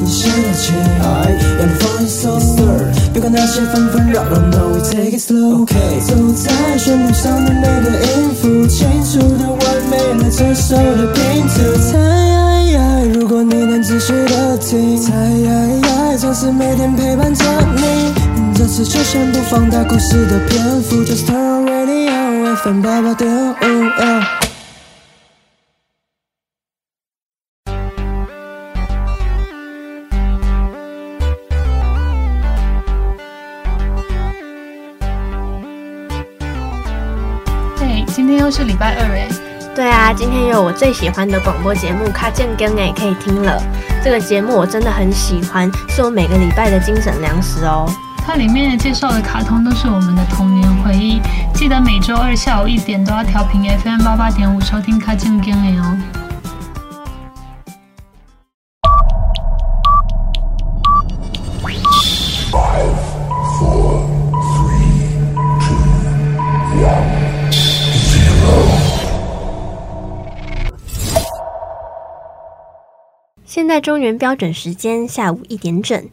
你现在起来，让你放松，Sir，别管那些纷纷扰扰，No we take it slow，OK，走在旋律上的每个音符，清楚的完美了这首的拼图。猜，如果你能仔细的听，猜，总是每天陪伴着你。这次就先不放大故事的篇幅，Just turn on radio，FM 八八点五。是礼拜二哎，对啊，今天又有我最喜欢的广播节目《卡健更》哎，可以听了。这个节目我真的很喜欢，是我每个礼拜的精神粮食哦。它里面介绍的卡通都是我们的童年回忆，记得每周二下午一点都要调频 FM 八八点五收听《卡健更》哎哦。在中原标准时间下午一点整，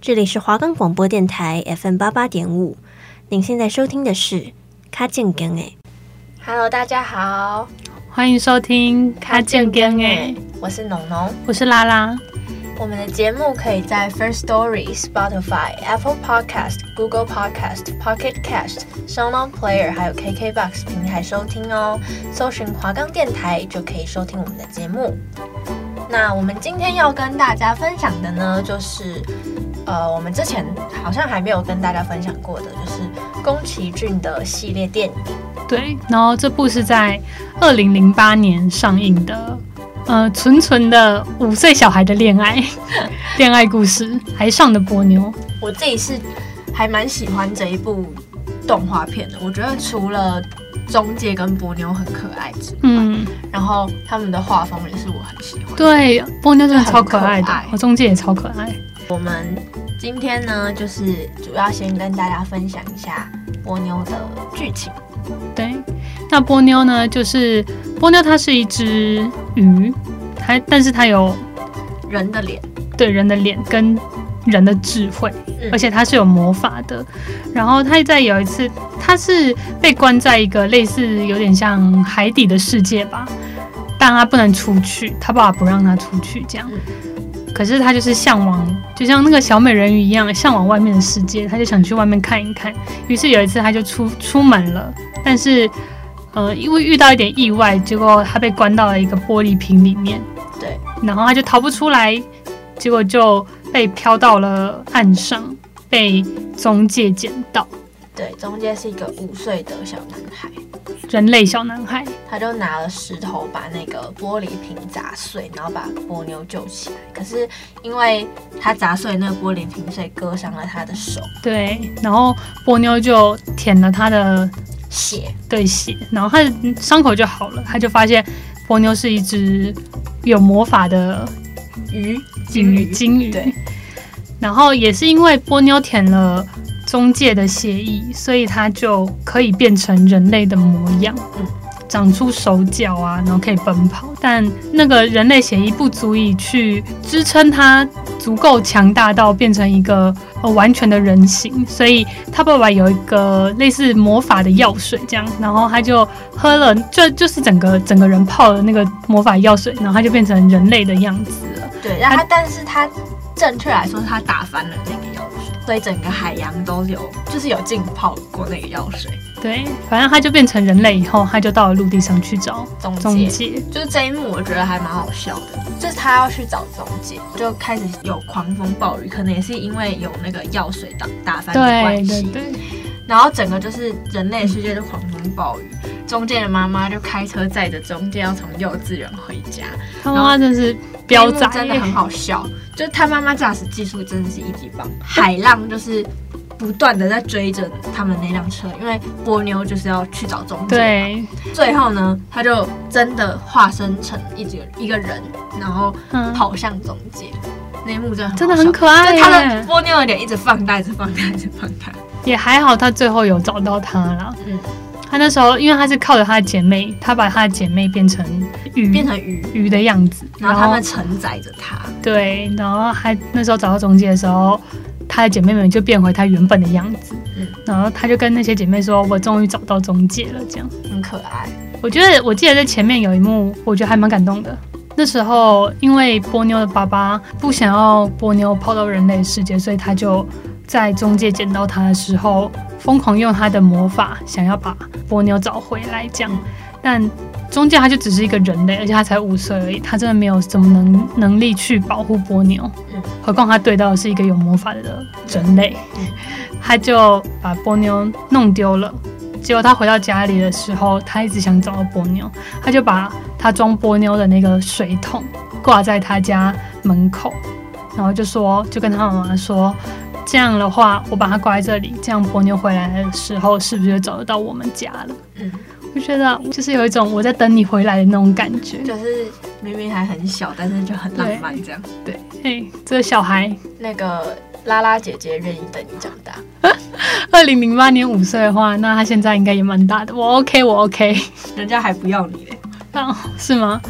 这里是华冈广播电台 FM 八八点五。您现在收听的是卡健更诶。Hello，大家好，欢迎收听卡健更诶。我是农农，我是拉拉。我们的节目可以在 First Story、Spotify、Apple Podcast、Google Podcast、Pocket Cast、SoundOn Player 还有 KKBox 平台收听哦。搜寻华冈电台就可以收听我们的节目。那我们今天要跟大家分享的呢，就是，呃，我们之前好像还没有跟大家分享过的，就是宫崎骏的系列电影。对，然后这部是在二零零八年上映的，呃，纯纯的五岁小孩的恋爱 恋爱故事，还上的波妞。我自己是还蛮喜欢这一部动画片的，我觉得除了。中介跟波妞很可爱之外，嗯，然后他们的画风也是我很喜欢。对，波妞真的超可爱的，我中介也超可爱。我们今天呢，就是主要先跟大家分享一下波妞的剧情。对，那波妞呢，就是波妞，它是一只鱼，它但是它有人的脸，对，人的脸跟。人的智慧，而且它是有魔法的。然后它在有一次，它是被关在一个类似有点像海底的世界吧，但他不能出去，他爸爸不让他出去这样。可是他就是向往，就像那个小美人鱼一样，向往外面的世界，他就想去外面看一看。于是有一次他就出出门了，但是呃，因为遇到一点意外，结果他被关到了一个玻璃瓶里面。对，然后他就逃不出来，结果就。被飘到了岸上，被中介捡到。对，中介是一个五岁的小男孩，人类小男孩。他就拿了石头把那个玻璃瓶砸碎，然后把波妞救起来。可是因为他砸碎那个玻璃瓶，所以割伤了他的手。对，然后波妞就舔了他的血，对血，然后他的伤口就好了。他就发现波妞是一只有魔法的鱼。金鱼，金鱼。对，然后也是因为波妞舔了中介的协议，所以他就可以变成人类的模样，嗯，长出手脚啊，然后可以奔跑。但那个人类协议不足以去支撑他足够强大到变成一个呃完全的人形，所以他爸爸有一个类似魔法的药水，这样，然后他就喝了，就就是整个整个人泡了那个魔法药水，然后他就变成人类的样子了。对，然后他，但是他正确来说，他打翻了那个，所以整个海洋都有，就是有浸泡过那个药水。对，反正他就变成人类以后，他就到了陆地上去找中介。就是这一幕，我觉得还蛮好笑的。就是他要去找中介，就开始有狂风暴雨，可能也是因为有那个药水打打翻的关系。对对对。然后整个就是人类世界的狂风暴雨，嗯、中介的妈妈就开车载着中介要从幼稚园回家。他妈妈真是。飙仔真的很好笑，就是他妈妈驾驶技术真的是一级棒，海浪就是不断的在追着他们那辆车，因为波妞就是要去找中介。对，最后呢，他就真的化身成一只一个人，然后跑向中介。嗯、那一幕真的真的很可爱，他的波妞的脸一直放大，一直放大，一直放大。也还好，他最后有找到他了。嗯。他那时候因为他是靠着他的姐妹，他把他的姐妹变成鱼，变成鱼鱼的样子，然后他们承载着他。对，然后还那时候找到中介的时候，他的姐妹们就变回他原本的样子。嗯，然后他就跟那些姐妹说：“我终于找到中介了。”这样很可爱。我觉得我记得在前面有一幕，我觉得还蛮感动的。那时候因为波妞的爸爸不想要波妞跑到人类世界，所以他就在中介捡到他的时候，疯狂用他的魔法想要把波妞找回来。这样，但中介他就只是一个人类，而且他才五岁而已，他真的没有什么能能力去保护波妞。何况他对到的是一个有魔法的人类，他就把波妞弄丢了。结果他回到家里的时候，他一直想找到波妞，他就把他装波妞的那个水桶挂在他家门口，然后就说，就跟他妈妈说，这样的话，我把它挂在这里，这样波妞回来的时候，是不是就找得到我们家了？嗯，我觉得就是有一种我在等你回来的那种感觉，就是明明还很小，但是就很浪漫这样。对，嘿，这个小孩，那个拉拉姐姐愿意等你长大。二零零八年五岁的话，那他现在应该也蛮大的。我 OK，我 OK，人家还不要你嘞？啊，是吗？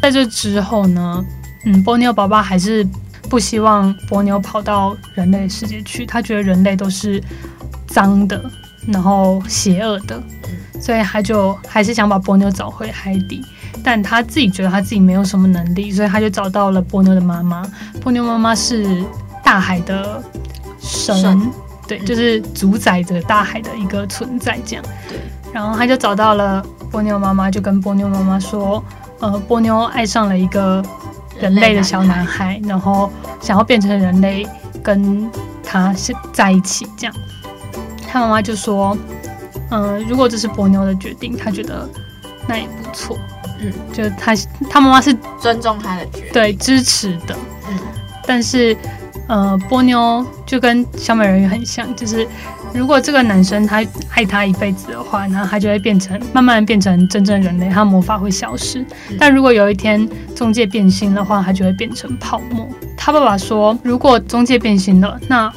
在这之后呢？嗯，波妞爸爸还是不希望波妞跑到人类世界去，他觉得人类都是脏的，然后邪恶的，所以他就还是想把波妞找回海底。但他自己觉得他自己没有什么能力，所以他就找到了波妞的妈妈。波妞妈妈是大海的神。对，就是主宰着大海的一个存在，这样。对。然后他就找到了波妞妈妈，就跟波妞妈妈说：“呃，波妞爱上了一个人类的小男孩，然后想要变成人类，跟他是在一起。”这样。他妈妈就说：“嗯、呃，如果这是波妞的决定，他觉得那也不错。嗯，就他他妈妈是尊重他的决定，对，支持的。嗯，但是。”呃，波妞就跟小美人鱼很像，就是如果这个男生他爱她一辈子的话，然后他就会变成慢慢变成真正人类，他魔法会消失。嗯。但如果有一天中介变心的话，他就会变成泡沫。他爸爸说，如果中介变心了，那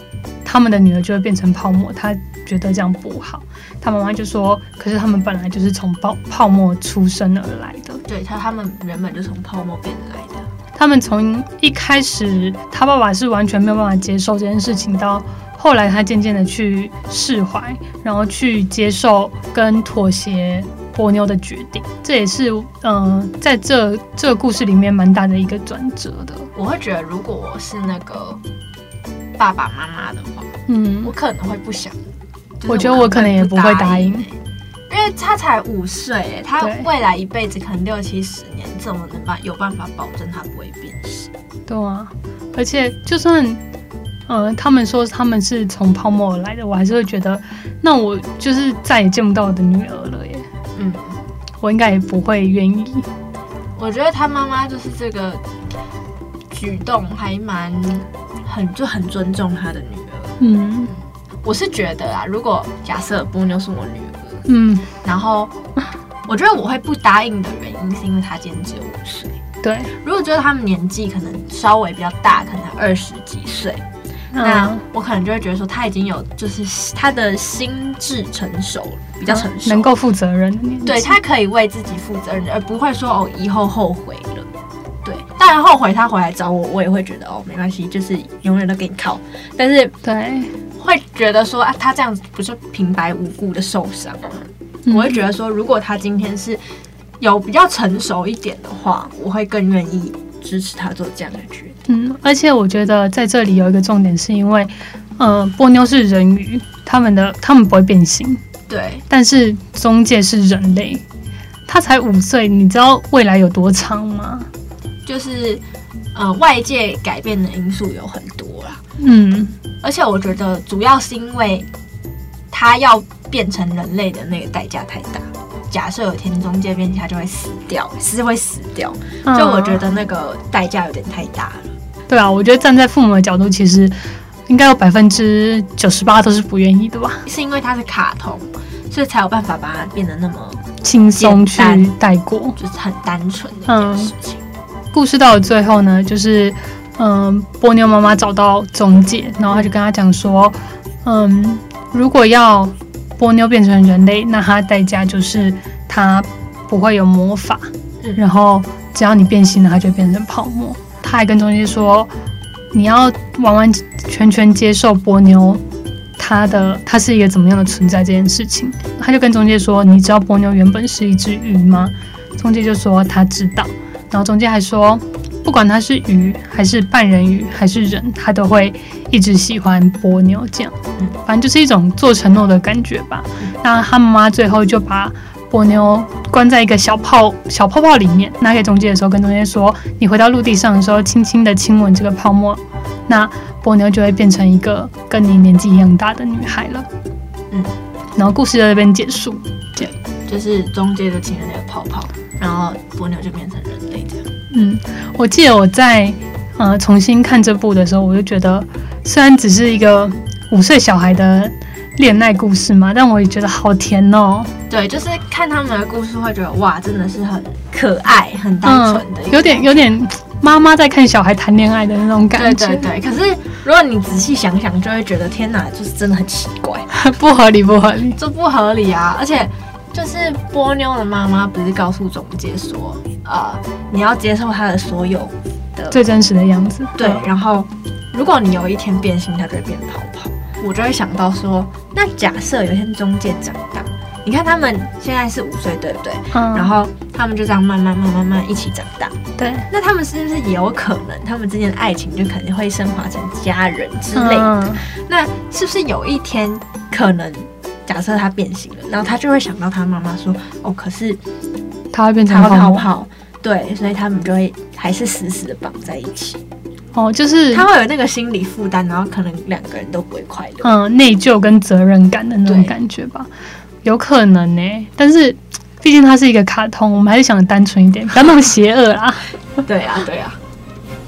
他们的女儿就会变成泡沫，他觉得这样不好。他妈妈就说，可是他们本来就是从泡泡沫出生而来的，对他，他们原本就从泡沫变来的。他们从一开始，他爸爸是完全没有办法接受这件事情，到后来他渐渐的去释怀，然后去接受跟妥协波妞的决定，这也是嗯、呃，在这这个故事里面蛮大的一个转折的。我会觉得，如果我是那个爸爸妈妈的话，嗯，我可能会不想。我，我觉得我可能也不会答应。因为他才五岁，他未来一辈子可能六七十年，怎么能办有办法保证他不会变心？对啊，而且就算，呃，他们说他们是从泡沫而来的，我还是会觉得，那我就是再也见不到我的女儿了耶。嗯，我应该也不会愿意。我觉得他妈妈就是这个举动还蛮很就很尊重他的女儿。嗯，我是觉得啊，如果假设波妞是我女儿。嗯，然后我觉得我会不答应的原因是因为她今年只有五岁。对，如果觉得他们年纪可能稍微比较大，可能二十几岁，嗯，那我可能就会觉得说他已经有就是他的心智成熟了，比较成熟，能够负责任。对，他可以为自己负责任，而不会说哦以后后悔了。对，当然后悔他回来找我，我也会觉得哦没关系，就是永远都给你靠。但是对。会觉得说啊，他这样子不是平白无故的受伤。我会觉得说，如果他今天是有比较成熟一点的话，我会更愿意支持他做这样的决定。嗯，而且我觉得在这里有一个重点，是因为，呃，波妞是人鱼，他们的他们不会变形。对。但是中介是人类，他才五岁，你知道未来有多长吗？就是，呃，外界改变的因素有很多啦。嗯。而且我觉得主要是因为他要变成人类的那个代价太大。假设有天中介变，他就会死掉，是会死掉。就我觉得那个代价有点太大了。对啊，我觉得站在父母的角度，其实应该有百分之九十八都是不愿意的吧？是因为它是卡通，所以才有办法把它变得那么轻松去带过，就是很单纯的一件事情。故事到了最后呢，就是。嗯，波妞妈妈找到中介，然后他就跟他讲说，嗯，如果要波妞变成人类，那它的代价就是它不会有魔法，嗯、然后只要你变心了，它就变成泡沫。他还跟中介说，你要完完全全接受波妞，他的他是一个怎么样的存在这件事情。他就跟中介说，你知道波妞原本是一只鱼吗？中介就说他知道，然后中介还说，不管他是鱼还是半人鱼还是人，他都会一直喜欢波妞这样。嗯，反正就是一种做承诺的感觉吧。那他妈妈最后就把波妞关在一个小泡小泡泡里面，拿给中介的时候，跟中介说：“你回到陆地上的时候，轻轻的亲吻这个泡沫，那波妞就会变成一个跟你年纪一样大的女孩了。”嗯，然后故事在这边结束，对就是中介就亲了那个泡泡，然后波妞就变成人类这样。嗯，我记得我在呃重新看这部的时候，我就觉得虽然只是一个五岁小孩的恋爱故事嘛，但我也觉得好甜哦。对，就是看他们的故事会觉得哇，真的是很可爱、很单纯的、嗯，有点有点妈妈在看小孩谈恋爱的那种感觉。对对对。可是如果你仔细想想，就会觉得天哪，就是真的很奇怪，不合理，不合理，这不合理啊！而且。就是波妞的妈妈不是告诉总结说，呃，你要接受她的所有的最真实的样子。对，然后如果你有一天变心，她就会变泡泡。我就会想到说，那假设有一天中介长大，你看他们现在是五岁，对不对？嗯。然后他们就这样慢慢、慢慢、慢慢一起长大。对。那他们是不是也有可能，他们之间的爱情就肯定会升华成家人之类的？嗯。那是不是有一天可能？假设他变形了，然后他就会想到他妈妈说：“哦，可是他会变成泡泡。”对，所以他们就会还是死死的绑在一起。哦，就是他会有那个心理负担，然后可能两个人都不会快乐。嗯，内疚跟责任感的那种感觉吧，有可能呢。但是毕竟它是一个卡通，我们还是想单纯一点，不要那么邪恶啦。对啊，对啊。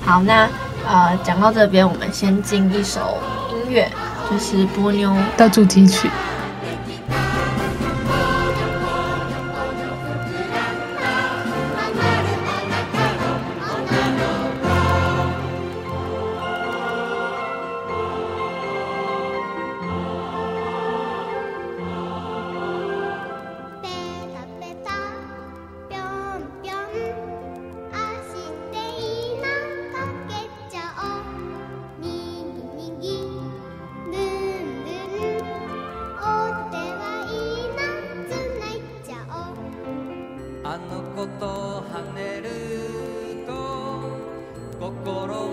好，那呃，讲到这边，我们先进一首音乐，就是波妞的主题曲。心を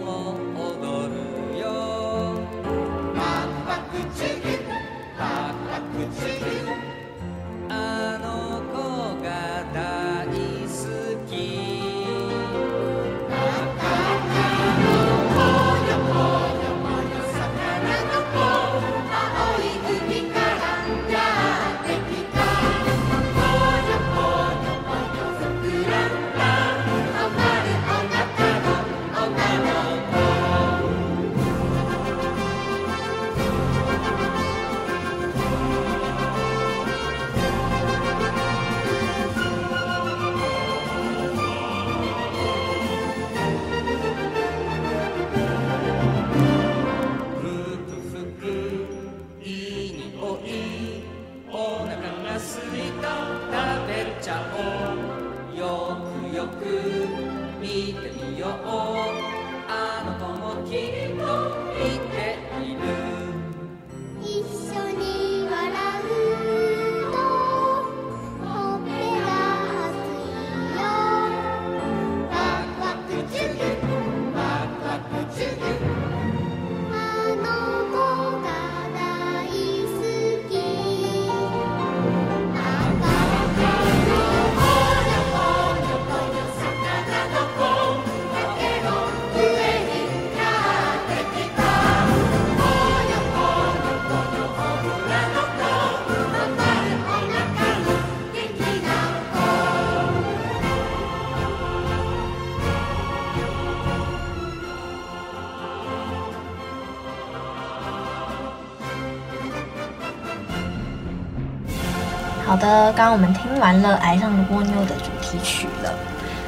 好的，刚刚我们听完了《爱上了波妞》的主题曲了，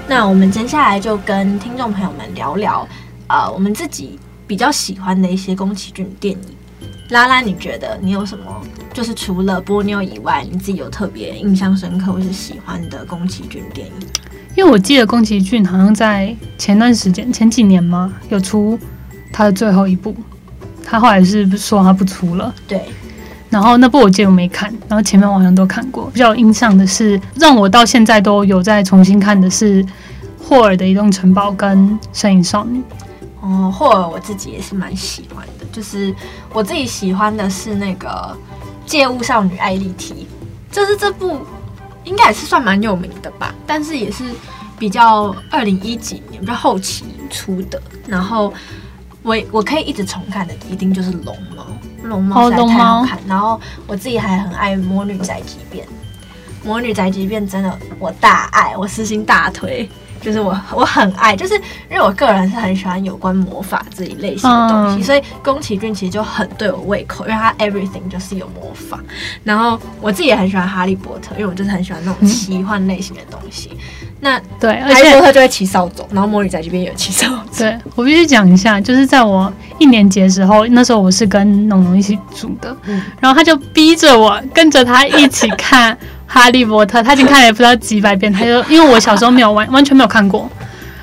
那我们接下来就跟听众朋友们聊聊，呃，我们自己比较喜欢的一些宫崎骏电影。拉拉，你觉得你有什么？就是除了波妞以外，你自己有特别印象深刻或是喜欢的宫崎骏电影？因为我记得宫崎骏好像在前段时间、前几年嘛，有出他的最后一部，他后来是说他不出了。对。然后那部我记得我没看，然后前面我好像都看过。比较有印象的是，让我到现在都有在重新看的是霍尔的移动城堡跟《摄影少女》。哦，霍尔我自己也是蛮喜欢的，就是我自己喜欢的是那个《借物少女艾莉缇》，就是这部应该也是算蛮有名的吧，但是也是比较二零一几年比较后期出的。然后我我可以一直重看的，一定就是《龙》，龙猫实在太好看。然后我自己还很爱《魔女宅急便》，《魔女宅急便》真的我大爱，我私心大推。就是我我很爱，就是因为我个人是很喜欢有关魔法这一类型的东西，嗯、所以宫崎骏其实就很对我胃口，因为他 everything 就是有魔法。然后我自己也很喜欢哈利波特，因为我就是很喜欢那种奇幻类型的东西。嗯、那对，哈利波特就会骑扫帚，然后魔女宅这边也有骑扫帚。对，我必须讲一下，就是在我一年级的时候，那时候我是跟农农一起住的，嗯、然后他就逼着我跟着他一起看。哈利波特，他已经看了也不知道几百遍。他就 因为我小时候没有完完全没有看过，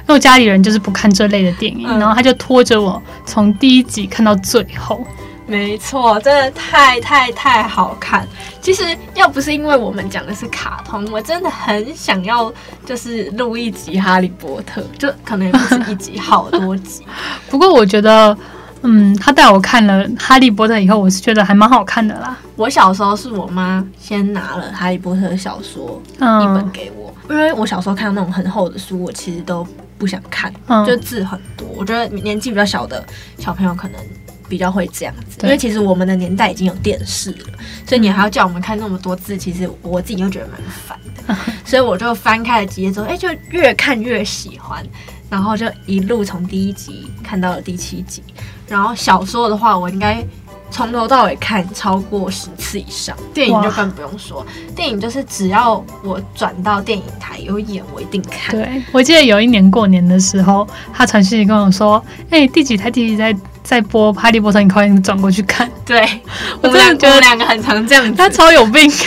因为我家里人就是不看这类的电影，嗯、然后他就拖着我从第一集看到最后。没错，真的太太太好看。其实要不是因为我们讲的是卡通，我真的很想要就是录一集哈利波特，就可能也不是一集，好多集。不过我觉得。嗯，他带我看了《哈利波特》以后，我是觉得还蛮好看的啦。我小时候是我妈先拿了《哈利波特》的小说一本给我，嗯、因为我小时候看到那种很厚的书，我其实都不想看，嗯、就字很多。我觉得年纪比较小的小朋友可能比较会这样子，因为其实我们的年代已经有电视了，所以你还要叫我们看那么多字，其实我自己又觉得蛮烦的。嗯、所以我就翻开了几页之后，哎，就越看越喜欢，然后就一路从第一集看到了第七集。然后小说的话，我应该从头到尾看超过十次以上。电影就更不用说，哇电影就是只要我转到电影台有演，我一定看。对，我记得有一年过年的时候，他传讯息跟我说：“哎、欸，第几台第几台在播《哈利波特》，你快点转过去看。”对，我真的觉得两个很常这样子，他超有病。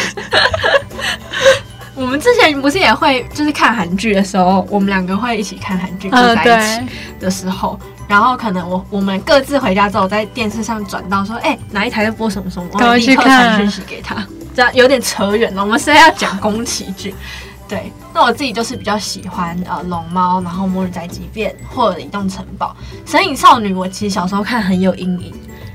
我们之前不是也会就是看韩剧的时候，我们两个会一起看韩剧，就在一起的时候。呃然后可能我我们各自回家之后，在电视上转到说，哎，哪一台在播什么什么，我立刻传讯息给他。这样有点扯远了，我们现在要讲宫崎骏。对，那我自己就是比较喜欢呃龙猫，然后魔女宅急便，或者移动城堡，神隐少女。我其实小时候看很有阴影，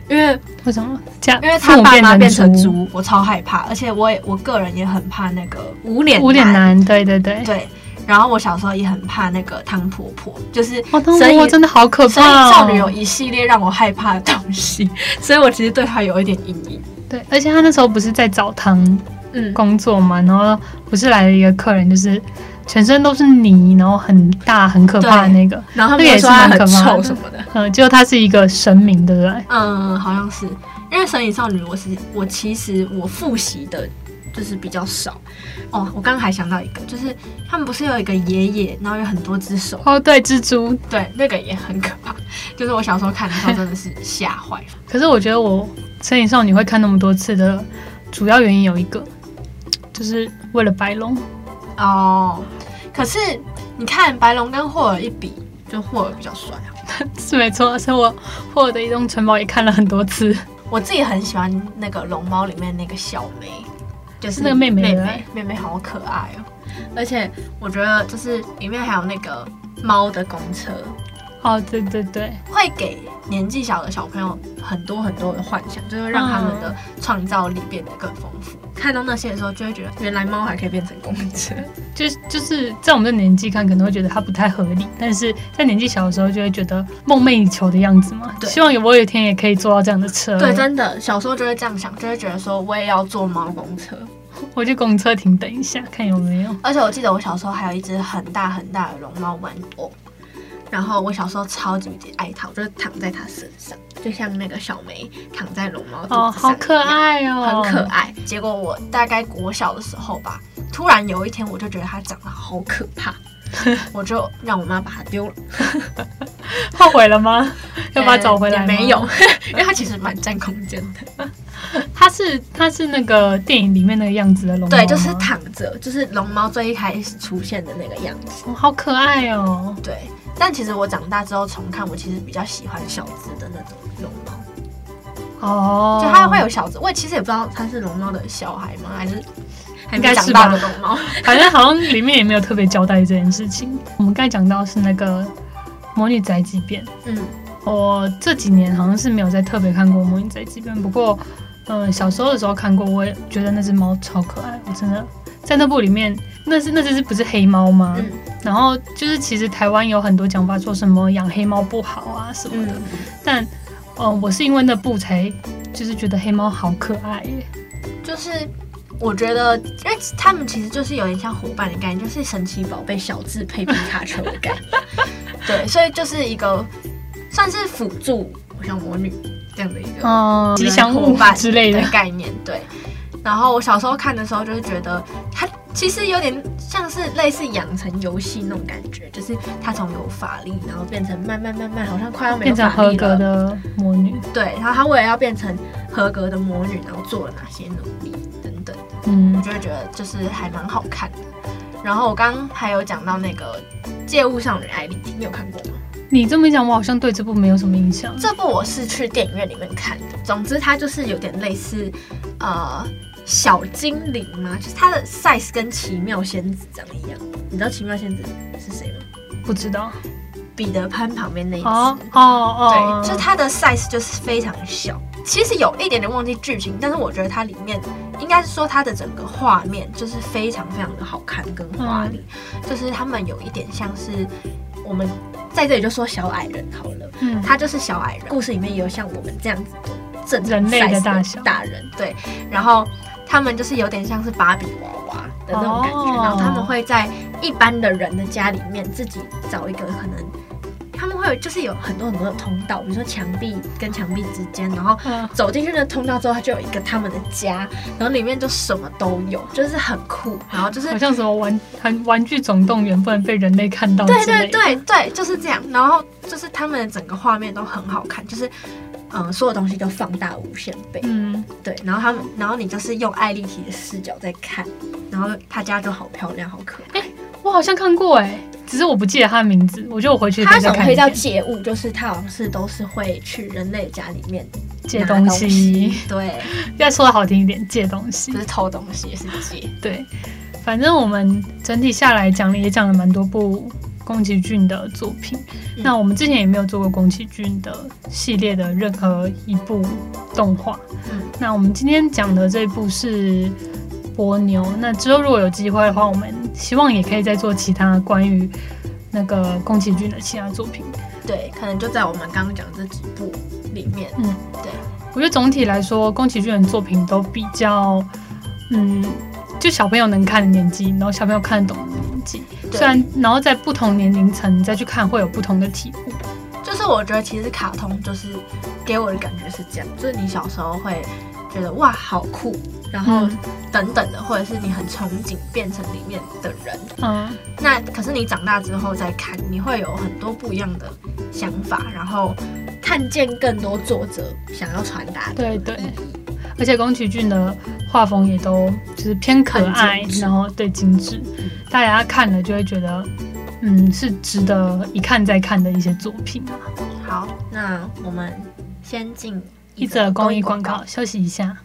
因为为什么？因为他爸妈变成猪，我超害怕，而且我也我个人也很怕那个无脸无脸男。对对对对。然后我小时候也很怕那个汤婆婆，就是汤婆婆真的好可怕。所以少女有一系列让我害怕的东西，所以我其实对她有一点阴影。对，而且她那时候不是在澡堂嗯工作嘛，嗯、然后不是来了一个客人，就是全身都是泥，然后很大很可怕的那个，然后他们也说他很臭什么的。嗯，结果他是一个神明，对不对？嗯，好像是，因为神隐少女，我是我其实我复习的。就是比较少哦。我刚刚还想到一个，就是他们不是有一个爷爷，然后有很多只手哦，对，蜘蛛，对，那个也很可怕。就是我小时候看的时候，真的是吓坏了。可是我觉得我神隐少女会看那么多次的主要原因有一个，就是为了白龙哦。可是你看白龙跟霍尔一比，就霍尔比较帅啊，是没错。所以我霍尔的移动城堡也看了很多次。我自己很喜欢那个龙猫里面那个小梅。就是那个妹妹，妹妹，妹妹好可爱哦！而且我觉得，就是里面还有那个猫的公车哦，对对对，会给年纪小的小朋友很多很多的幻想，就会让他们的创造力变得更丰富。嗯、看到那些的时候，就会觉得原来猫还可以变成公车。就就是在我们的年纪看，可能会觉得它不太合理，但是在年纪小的时候，就会觉得梦寐以求的样子嘛。对，希望有我有一天也可以坐到这样的车。对，真的，小时候就会这样想，就会觉得说我也要坐猫公车。我去公车停等一下，看有没有。而且我记得我小时候还有一只很大很大的龙猫玩偶，然后我小时候超级爱它，我就是躺在它身上，就像那个小梅躺在龙猫肚子上，哦，好可爱哦，很可爱。结果我大概国小的时候吧，突然有一天我就觉得它长得好可怕，我就让我妈把它丢了。后悔了吗？要把它找回来？没有，因为它其实蛮占空间的。它是它是那个电影里面那个样子的龙猫，对，就是躺着，就是龙猫最一开始出现的那个样子，哦，好可爱哦。对，但其实我长大之后重看，我其实比较喜欢小只的那种龙猫。哦，就它会有小只，我其实也不知道它是龙猫的小孩吗？还是应该是吧？龙猫，反正好像里面也没有特别交代这件事情。我们刚才讲到是那个《魔女宅急便》，嗯，我这几年好像是没有再特别看过《魔女宅急便》，不过。嗯，小时候的时候看过，我也觉得那只猫超可爱。我真的在那部里面，那是那只是不是黑猫吗？嗯。然后就是其实台湾有很多讲法，说什么养黑猫不好啊什么的。嗯。但，嗯，我是因为那部才就是觉得黑猫好可爱耶。就是我觉得，因为他们其实就是有点像伙伴的概念，就是神奇宝贝小智配皮卡丘的概念。对，所以就是一个算是辅助，像魔女。这样的一个吉祥物之类的概念，对。然后我小时候看的时候，就是觉得它其实有点像是类似养成游戏那种感觉，就是它从有法力，然后变成慢慢慢慢，好像快要没有法力了。变成合格的魔女。对，然后它为了要变成合格的魔女，然后做了哪些努力等等。嗯，我就会觉得就是还蛮好看的。然后我刚刚还有讲到那个借物少女艾莉缇，你有看过吗？你这么一讲，我好像对这部没有什么印象。这部我是去电影院里面看的。总之，它就是有点类似，呃，小精灵吗，就是它的 size 跟奇妙仙子长一样。你知道奇妙仙子是谁吗？不知道。彼得潘旁边那一只。哦哦哦。对，就它的 size 就是非常小。其实有一点点忘记剧情，但是我觉得它里面应该是说它的整个画面就是非常非常的好看跟华丽，嗯、就是他们有一点像是我们。在这里就说小矮人好了，嗯，他就是小矮人。故事里面也有像我们这样子的正常人类的大小大人，对。然后他们就是有点像是芭比娃娃的那种感觉，哦、然后他们会在一般的人的家里面自己找一个可能。他们会有，就是有很多很多的通道，比如说墙壁跟墙壁之间，然后走进去那通道之后，它就有一个他们的家，然后里面就什么都有，就是很酷。然后就是好像什么玩玩玩具总动员不能被人类看到。对对对对，就是这样。然后就是他们的整个画面都很好看，就是嗯，所有东西都放大无限倍。嗯，对。然后他们，然后你就是用艾丽缇的视角在看，然后他家就好漂亮，好可爱。欸，我好像看过哎。只是我不记得他的名字，我觉得我回去。他怎么会叫借物？就是他好像是都是会去人类家里面借东西。对，要说的好听一点，借东西不是偷东西，是借。对，反正我们整体下来讲了，也讲了蛮多部宫崎骏的作品。嗯、那我们之前也没有做过宫崎骏的系列的任何一部动画。嗯，那我们今天讲的这一部是。波牛，那之后如果有机会的话，我们希望也可以再做其他关于那个宫崎骏的其他作品。对，可能就在我们刚刚讲的这几部里面。嗯，对，我觉得总体来说，宫崎骏的作品都比较，嗯，就小朋友能看的年纪，然后小朋友看得懂的年纪。对虽然，然后在不同年龄层再去看，会有不同的体悟。就是我觉得，其实卡通就是给我的感觉是这样，就是你小时候会。觉得哇好酷，然后等等的，嗯、或者是你很憧憬变成里面的人，嗯，那可是你长大之后再看，你会有很多不一样的想法，然后看见更多作者想要传达的。对对，而且宫崎骏的画风也都就是偏可爱，然后对精致，嗯、大家看了就会觉得，嗯，是值得一看再看的一些作品啊。好，那我们先进。一则公益广告，休息一下。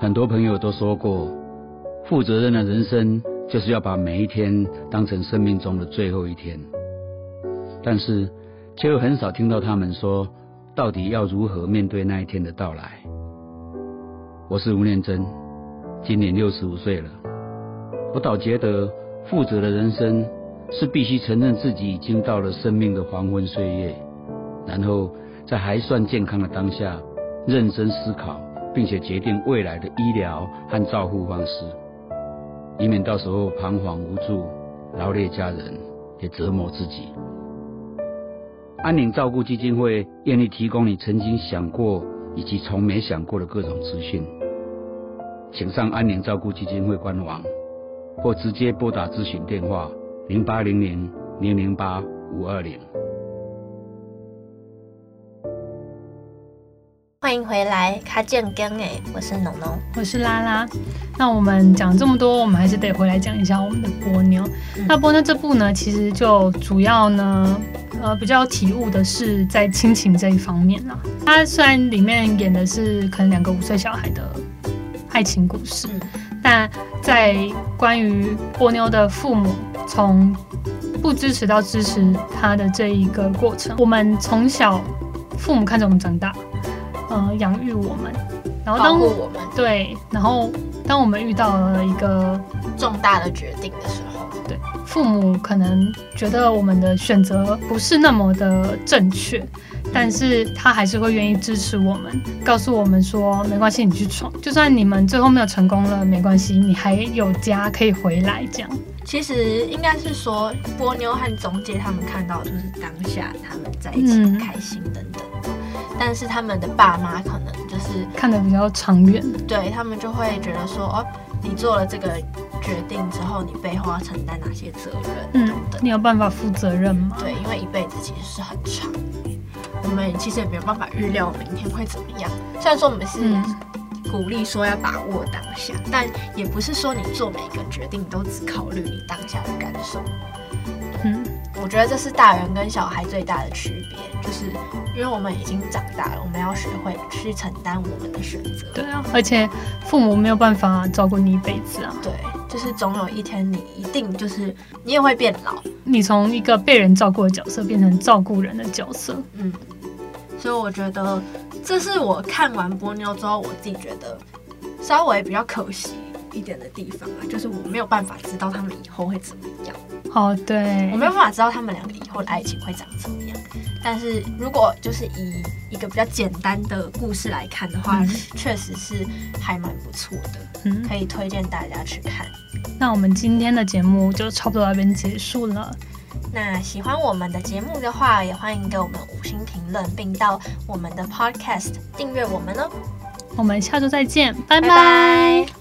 很多朋友都说过，负责任的人生就是要把每一天当成生命中的最后一天。但是，却又很少听到他们说，到底要如何面对那一天的到来。我是吴念真，今年六十五岁了。我倒觉得，负责的人生是必须承认自己已经到了生命的黄昏岁月。然后在还算健康的当下，认真思考，并且决定未来的医疗和照护方式，以免到时候彷徨无助，劳累家人，也折磨自己。安宁照顾基金会愿意提供你曾经想过以及从没想过的各种资讯，请上安宁照顾基金会官网，或直接拨打咨询电话零八零零零零八五二零。欢迎回来，卡健跟诶，我是农农，我是拉拉。那我们讲这么多，我们还是得回来讲一下我们的波妞。嗯、那波妞这部呢，其实就主要呢，呃，比较体悟的是在亲情这一方面啦。它虽然里面演的是可能两个五岁小孩的爱情故事，嗯、但在关于波妞的父母从不支持到支持他的这一个过程，我们从小父母看着我们长大。呃，养育我们，然后当我们。对，然后当我们遇到了一个重大的决定的时候，对，父母可能觉得我们的选择不是那么的正确，但是他还是会愿意支持我们，告诉我们说没关系，你去闯，就算你们最后没有成功了，没关系，你还有家可以回来。这样，其实应该是说波妞和总姐他们看到就是当下他们在一起开心等等。嗯但是他们的爸妈可能就是看得比较长远，对，他们就会觉得说，哦，你做了这个决定之后，你背后要承担哪些责任？嗯，你有办法负责任吗？对，因为一辈子其实是很长，我们其实也没有办法预料明天会怎么样。虽然说我们是鼓励说要把握当下，嗯、但也不是说你做每一个决定都只考虑你当下的感受。嗯，我觉得这是大人跟小孩最大的区别，就是因为我们已经长大了，我们要学会去承担我们的选择。对啊，而且父母没有办法照顾你一辈子啊。对，就是总有一天你一定就是你也会变老，你从一个被人照顾的角色变成照顾人的角色。嗯，所以我觉得这是我看完波妞之后，我自己觉得稍微比较可惜一点的地方啊，就是我没有办法知道他们以后会怎么样。哦，对，我没有办法知道他们两个以后的爱情会长怎么样。但是如果就是以一个比较简单的故事来看的话，确、嗯、实是还蛮不错的，嗯，可以推荐大家去看。那我们今天的节目就差不多到这边结束了。那喜欢我们的节目的话，也欢迎给我们五星评论，并到我们的 Podcast 订阅我们哦。我们下周再见，拜拜。拜拜。